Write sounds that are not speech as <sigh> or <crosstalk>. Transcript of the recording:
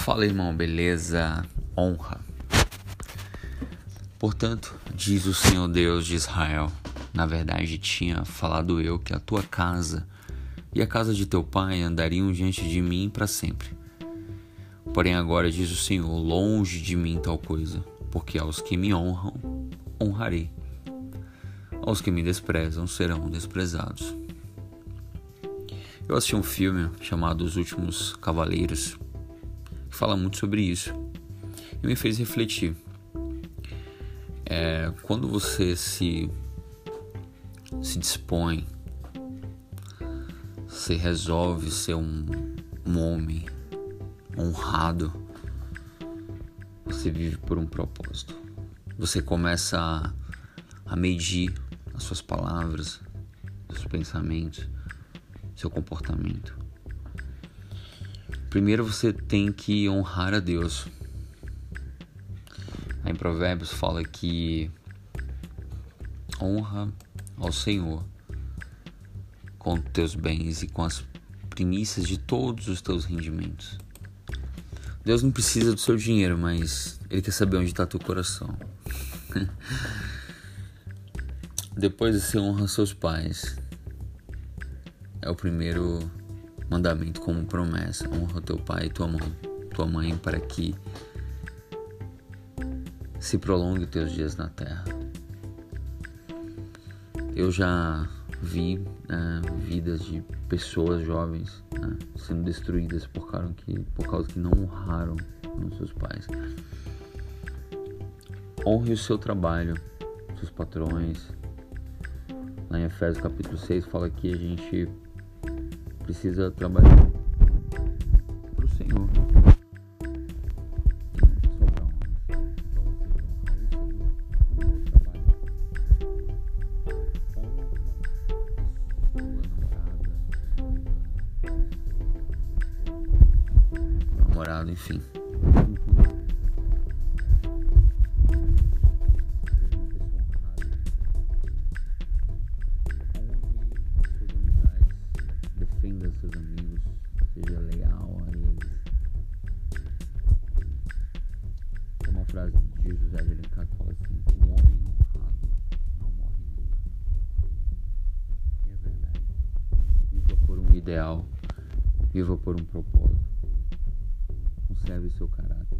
Fala irmão, beleza? Honra. Portanto, diz o Senhor Deus de Israel: Na verdade, tinha falado eu que a tua casa e a casa de teu pai andariam diante de mim para sempre. Porém, agora diz o Senhor: Longe de mim tal coisa, porque aos que me honram, honrarei. Aos que me desprezam serão desprezados. Eu assisti um filme chamado Os Últimos Cavaleiros, fala muito sobre isso e me fez refletir. É, quando você se, se dispõe, você resolve ser um, um homem honrado, você vive por um propósito. Você começa a, a medir as suas palavras, seus pensamentos, seu comportamento. Primeiro você tem que honrar a Deus. Aí em Provérbios fala que honra ao Senhor com teus bens e com as primícias de todos os teus rendimentos. Deus não precisa do seu dinheiro, mas Ele quer saber onde está teu coração. <laughs> Depois você honra seus pais. É o primeiro mandamento como promessa. Honra teu pai e tua mãe, tua mãe para que se prolongue teus dias na terra. Eu já vi né, vidas de pessoas jovens né, sendo destruídas por causa que, por causa que não honraram os seus pais. Honre o seu trabalho, seus patrões. Lá em Efésios capítulo 6 fala que a gente precisa trabalhar para o Senhor. namorado, enfim. Seus amigos, seja leal a eles. Tem uma frase de José de Alencar que fala assim: O homem honrado não morre nunca. E é verdade. Viva por um ideal, viva por um propósito conserve seu caráter.